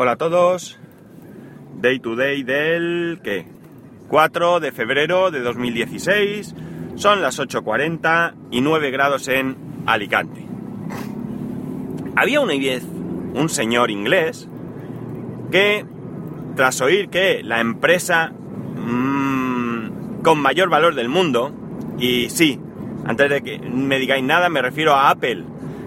Hola a todos. Day to day del ¿qué? 4 de febrero de 2016. Son las 8.40 y 9 grados en Alicante. Había una vez un señor inglés que, tras oír que la empresa mmm, con mayor valor del mundo, y sí, antes de que me digáis nada, me refiero a Apple,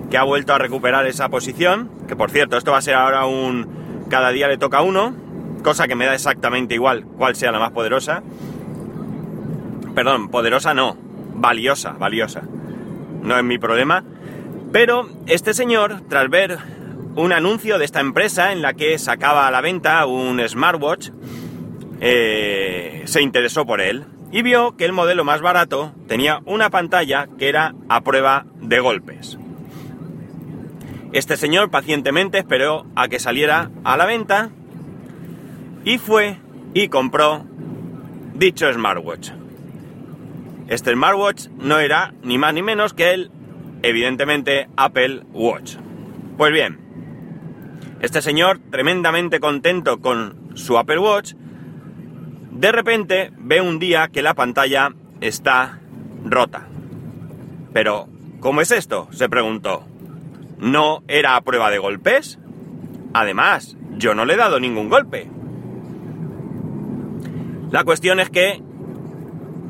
que ha vuelto a recuperar esa posición, que por cierto, esto va a ser ahora un cada día le toca uno, cosa que me da exactamente igual cuál sea la más poderosa. Perdón, poderosa no, valiosa, valiosa. No es mi problema. Pero este señor, tras ver un anuncio de esta empresa en la que sacaba a la venta un smartwatch, eh, se interesó por él y vio que el modelo más barato tenía una pantalla que era a prueba de golpes. Este señor pacientemente esperó a que saliera a la venta y fue y compró dicho smartwatch. Este smartwatch no era ni más ni menos que el, evidentemente, Apple Watch. Pues bien, este señor, tremendamente contento con su Apple Watch, de repente ve un día que la pantalla está rota. Pero, ¿cómo es esto? se preguntó no era a prueba de golpes. Además, yo no le he dado ningún golpe. La cuestión es que,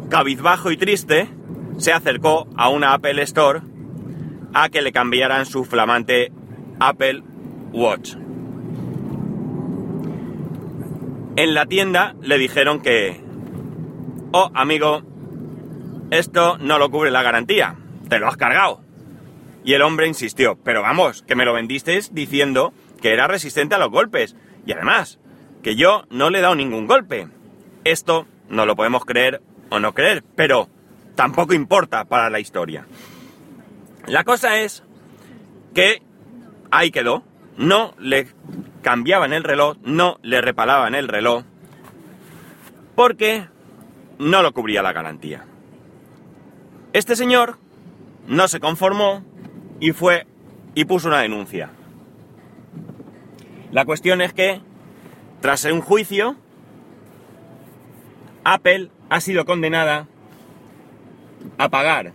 cabizbajo y triste, se acercó a una Apple Store a que le cambiaran su flamante Apple Watch. En la tienda le dijeron que, oh amigo, esto no lo cubre la garantía, te lo has cargado. Y el hombre insistió, pero vamos, que me lo vendisteis diciendo que era resistente a los golpes. Y además, que yo no le he dado ningún golpe. Esto no lo podemos creer o no creer, pero tampoco importa para la historia. La cosa es que ahí quedó. No le cambiaban el reloj, no le repalaban el reloj, porque no lo cubría la garantía. Este señor no se conformó y fue y puso una denuncia. La cuestión es que, tras un juicio, Apple ha sido condenada a pagar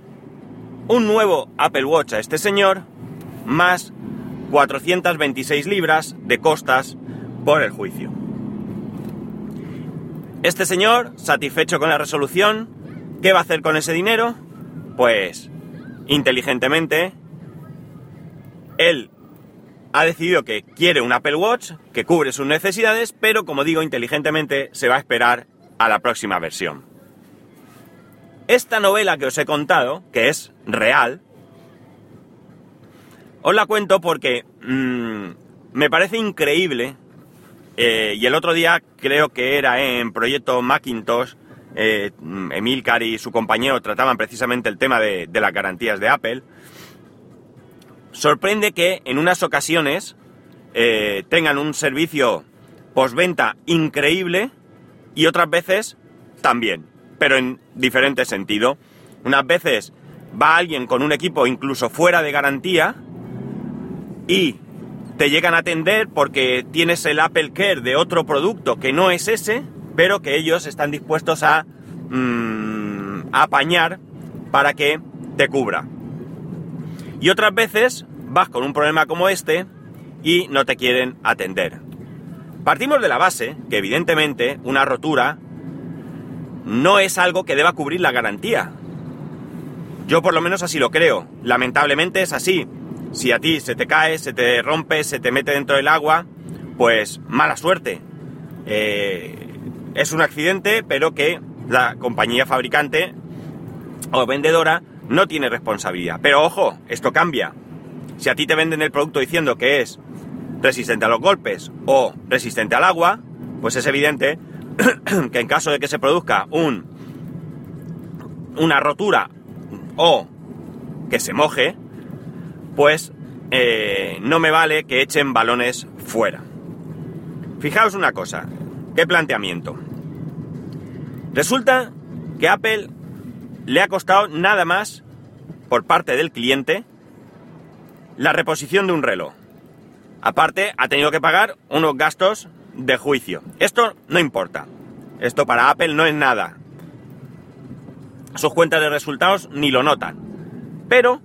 un nuevo Apple Watch a este señor, más 426 libras de costas por el juicio. Este señor, satisfecho con la resolución, ¿qué va a hacer con ese dinero? Pues, inteligentemente, él ha decidido que quiere un Apple Watch que cubre sus necesidades, pero como digo, inteligentemente se va a esperar a la próxima versión. Esta novela que os he contado, que es real, os la cuento porque mmm, me parece increíble, eh, y el otro día creo que era en Proyecto Macintosh, eh, Emilcar y su compañero trataban precisamente el tema de las garantías de Apple, Sorprende que en unas ocasiones eh, tengan un servicio postventa increíble y otras veces también, pero en diferente sentido. Unas veces va alguien con un equipo incluso fuera de garantía y te llegan a atender porque tienes el Apple Care de otro producto que no es ese, pero que ellos están dispuestos a, mm, a apañar para que te cubra. Y otras veces vas con un problema como este y no te quieren atender. Partimos de la base que evidentemente una rotura no es algo que deba cubrir la garantía. Yo por lo menos así lo creo. Lamentablemente es así. Si a ti se te cae, se te rompe, se te mete dentro del agua, pues mala suerte. Eh, es un accidente, pero que la compañía fabricante o vendedora no tiene responsabilidad. Pero ojo, esto cambia. Si a ti te venden el producto diciendo que es resistente a los golpes o resistente al agua, pues es evidente que en caso de que se produzca un, una rotura o que se moje, pues eh, no me vale que echen balones fuera. Fijaos una cosa, qué planteamiento. Resulta que Apple le ha costado nada más por parte del cliente la reposición de un reloj. Aparte, ha tenido que pagar unos gastos de juicio. Esto no importa. Esto para Apple no es nada. Sus cuentas de resultados ni lo notan. Pero,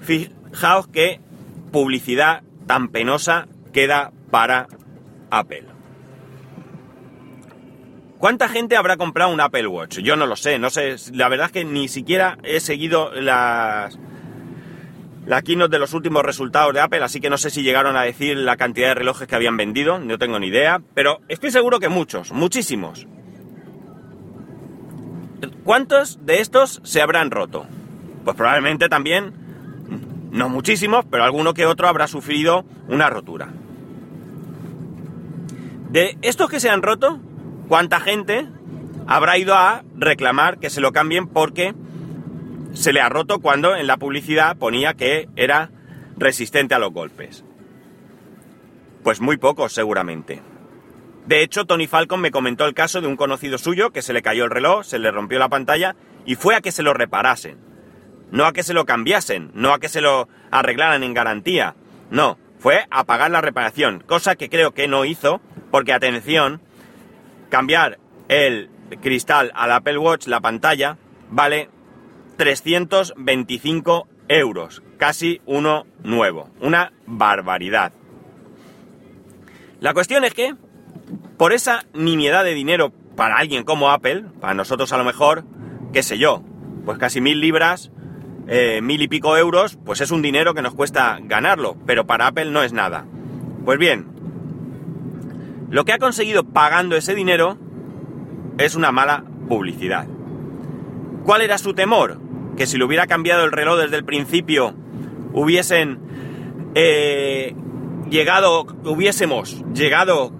fijaos qué publicidad tan penosa queda para Apple. ¿Cuánta gente habrá comprado un Apple Watch? Yo no lo sé, no sé. La verdad es que ni siquiera he seguido las, la keynote de los últimos resultados de Apple, así que no sé si llegaron a decir la cantidad de relojes que habían vendido, no tengo ni idea, pero estoy seguro que muchos, muchísimos. ¿Cuántos de estos se habrán roto? Pues probablemente también, no muchísimos, pero alguno que otro habrá sufrido una rotura. De estos que se han roto, ¿cuánta gente habrá ido a reclamar que se lo cambien porque se le ha roto cuando en la publicidad ponía que era resistente a los golpes? Pues muy pocos seguramente. De hecho, Tony Falcon me comentó el caso de un conocido suyo que se le cayó el reloj, se le rompió la pantalla y fue a que se lo reparasen. No a que se lo cambiasen, no a que se lo arreglaran en garantía. No, fue a pagar la reparación, cosa que creo que no hizo, porque atención, cambiar el cristal al Apple Watch, la pantalla, vale 325 euros, casi uno nuevo, una barbaridad. La cuestión es que por esa nimiedad de dinero para alguien como Apple, para nosotros a lo mejor, qué sé yo, pues casi mil libras, eh, mil y pico euros, pues es un dinero que nos cuesta ganarlo, pero para Apple no es nada. Pues bien, lo que ha conseguido pagando ese dinero es una mala publicidad. ¿Cuál era su temor? Que si le hubiera cambiado el reloj desde el principio, hubiesen eh, llegado, hubiésemos llegado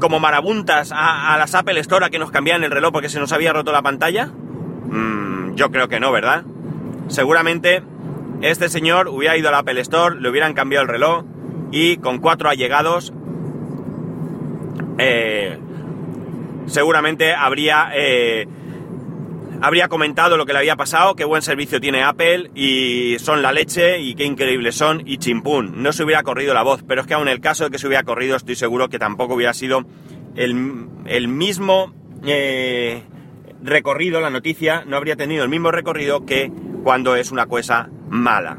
como marabuntas a, las Apple Store a que nos cambiaran el reloj porque se nos había roto la pantalla? Mm, yo creo que no, ¿verdad? Seguramente este señor hubiera ido a la Apple Store, le hubieran cambiado el reloj y con cuatro allegados eh, seguramente habría eh, habría comentado lo que le había pasado, qué buen servicio tiene Apple y son la leche y qué increíbles son y chimpún. No se hubiera corrido la voz, pero es que aún en el caso de que se hubiera corrido estoy seguro que tampoco hubiera sido el, mismo eh, recorrido, la noticia no habría tenido el mismo recorrido que cuando es una cosa mala.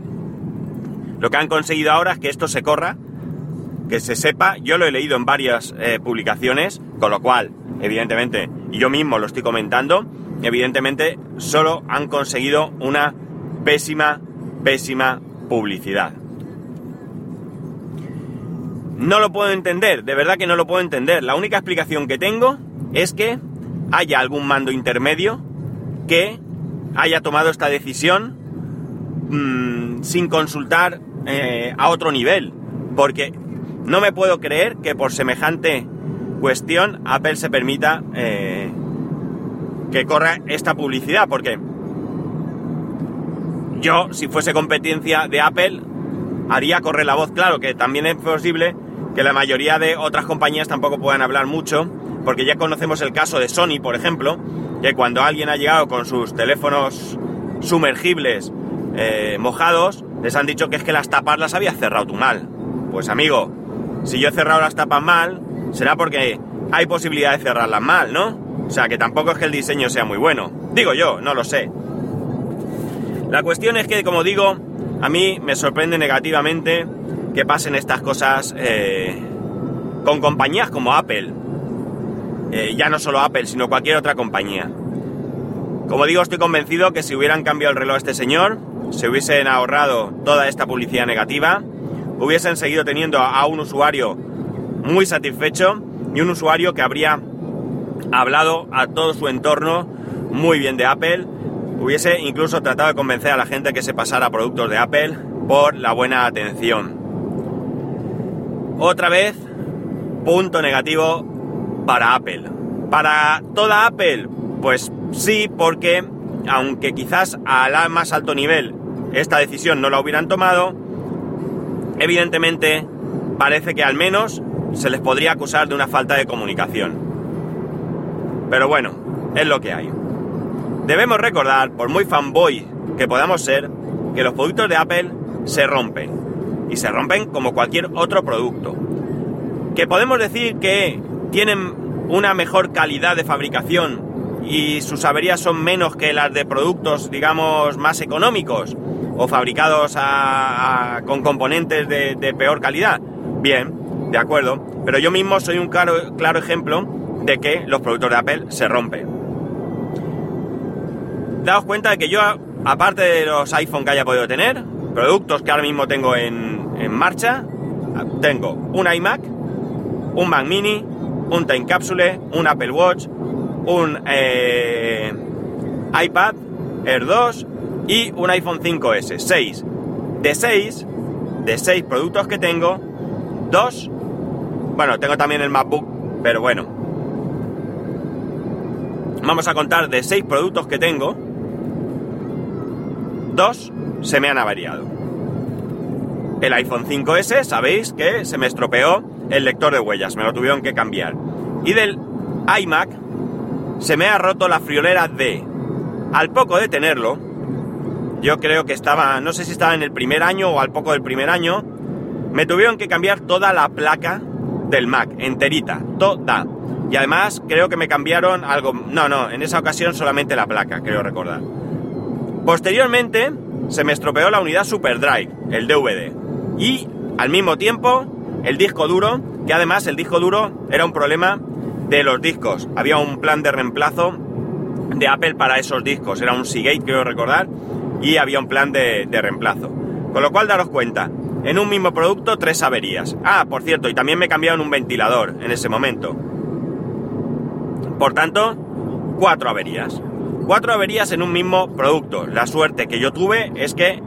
Lo que han conseguido ahora es que esto se corra, que se sepa, yo lo he leído en varias eh, publicaciones, con lo cual, evidentemente, yo mismo lo estoy comentando, evidentemente solo han conseguido una pésima, pésima publicidad. No lo puedo entender, de verdad que no lo puedo entender. La única explicación que tengo es que haya algún mando intermedio que haya tomado esta decisión mm, sin consultar eh, a otro nivel. Porque no me puedo creer que por semejante cuestión Apple se permita eh, que corra esta publicidad, porque yo, si fuese competencia de Apple, haría correr la voz. Claro que también es posible que la mayoría de otras compañías tampoco puedan hablar mucho, porque ya conocemos el caso de Sony, por ejemplo, que cuando alguien ha llegado con sus teléfonos sumergibles eh, mojados, les han dicho que es que las tapas las había cerrado tú mal. Pues amigo, si yo he cerrado las tapas mal, será porque hay posibilidad de cerrarlas mal, ¿no? O sea, que tampoco es que el diseño sea muy bueno. Digo yo, no lo sé. La cuestión es que, como digo, a mí me sorprende negativamente que pasen estas cosas eh, con compañías como Apple. Eh, ya no solo Apple, sino cualquier otra compañía. Como digo, estoy convencido que si hubieran cambiado el reloj a este señor, se hubiesen ahorrado toda esta publicidad negativa, hubiesen seguido teniendo a un usuario muy satisfecho y un usuario que habría hablado a todo su entorno muy bien de Apple, hubiese incluso tratado de convencer a la gente que se pasara a productos de Apple por la buena atención. Otra vez, punto negativo para Apple. Para toda Apple, pues sí, porque aunque quizás al más alto nivel esta decisión no la hubieran tomado, evidentemente parece que al menos se les podría acusar de una falta de comunicación. Pero bueno, es lo que hay. Debemos recordar, por muy fanboy que podamos ser, que los productos de Apple se rompen. y se rompen como cualquier otro producto. Que podemos decir que tienen una mejor calidad de fabricación y sus averías son menos que las de productos, digamos, más económicos o fabricados con componentes de, peor calidad. Bien, de acuerdo, pero yo mismo soy un claro, ejemplo de que los productos de Apple se rompen. Daos cuenta de que yo, aparte de los iPhone que haya podido tener, productos que ahora mismo tengo en, en marcha, tengo un iMac, un Mac Mini, un Time Capsule, un Apple Watch, un eh, iPad Air 2 y un iPhone 5S. 6. De 6, de 6 productos que tengo, 2, bueno, tengo también el MacBook, pero bueno. Vamos a contar de 6 productos que tengo, 2 se me han avariado. El iPhone 5S, sabéis que se me estropeó el lector de huellas, me lo tuvieron que cambiar. Y del iMac se me ha roto la friolera D. Al poco de tenerlo, yo creo que estaba, no sé si estaba en el primer año o al poco del primer año, me tuvieron que cambiar toda la placa del Mac, enterita, toda. Y además creo que me cambiaron algo, no, no, en esa ocasión solamente la placa, creo recordar. Posteriormente se me estropeó la unidad SuperDrive, el DVD. Y al mismo tiempo el disco duro, que además el disco duro era un problema de los discos. Había un plan de reemplazo de Apple para esos discos, era un Seagate, quiero recordar, y había un plan de, reemplazo. Con lo cual, daros cuenta, en un mismo producto, tres averías. Ah, por cierto, y también me cambiaron un ventilador en ese momento. Por tanto, cuatro averías. Cuatro averías en un mismo producto. La suerte que yo tuve es que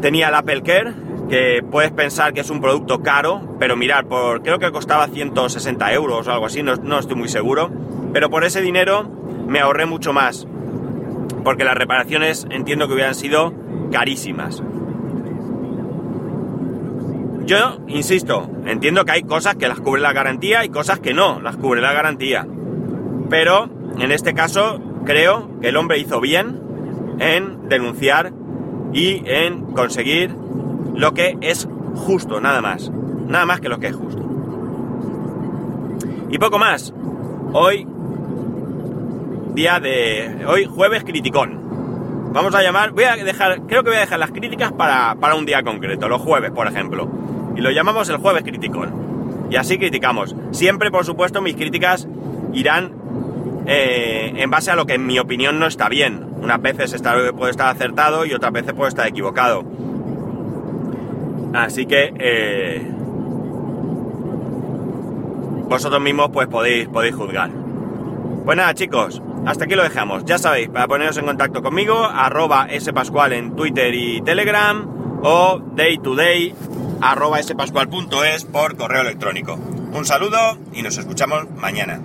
tenía el Apple Care, que puedes pensar que es un producto caro, pero mirar, por, creo que costaba 160 euros o algo así, no, no estoy muy seguro, pero por ese dinero me ahorré mucho más, porque las reparaciones entiendo que hubieran sido carísimas. Yo, insisto, entiendo que hay cosas que las cubre la garantía y cosas que no las cubre la garantía. Pero, en este caso, creo que el hombre hizo bien en denunciar y en conseguir lo que es justo, nada más. Nada más que lo que es justo. Y poco más. Hoy, día de... Hoy jueves criticón. Vamos a llamar... Voy a dejar... Creo que voy a dejar las críticas para, un día concreto, los jueves, por ejemplo. Y lo llamamos el jueves criticón. Y así criticamos. Siempre, por supuesto, mis críticas irán eh, en base a lo que en mi opinión no está bien. Unas veces está, puede estar acertado y otras veces puede estar equivocado. Así que eh, vosotros mismos pues podéis, podéis juzgar. Pues nada chicos, hasta aquí lo dejamos. Ya sabéis, para poneros en contacto conmigo, arroba spascual en Twitter y Telegram o day to day arroba spascual.es por correo electrónico. Un saludo y nos escuchamos mañana.